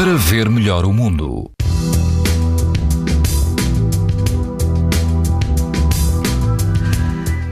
para ver melhor o mundo.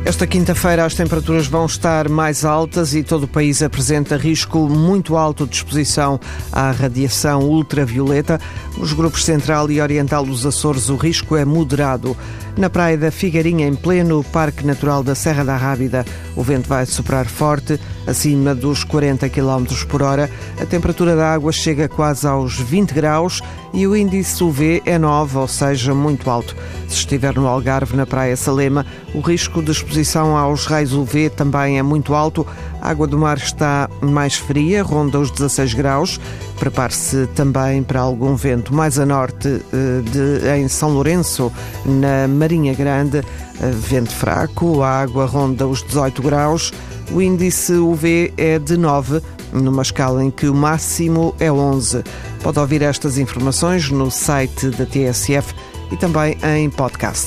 Esta quinta-feira as temperaturas vão estar mais altas e todo o país apresenta risco muito alto de exposição à radiação ultravioleta. Nos grupos central e oriental dos Açores o risco é moderado. Na praia da Figueirinha, em pleno Parque Natural da Serra da Rábida, o vento vai soprar forte, acima dos 40 km por hora. A temperatura da água chega quase aos 20 graus e o índice UV é 9, ou seja, muito alto. Se estiver no Algarve, na Praia Salema, o risco de exposição aos raios UV também é muito alto. A água do mar está mais fria, ronda os 16 graus. Prepare-se também para algum vento mais a norte eh, de, em São Lourenço, na Marinha Grande. Eh, vento fraco, a água ronda os 18 graus. O índice UV é de 9, numa escala em que o máximo é 11. Pode ouvir estas informações no site da TSF e também em podcast.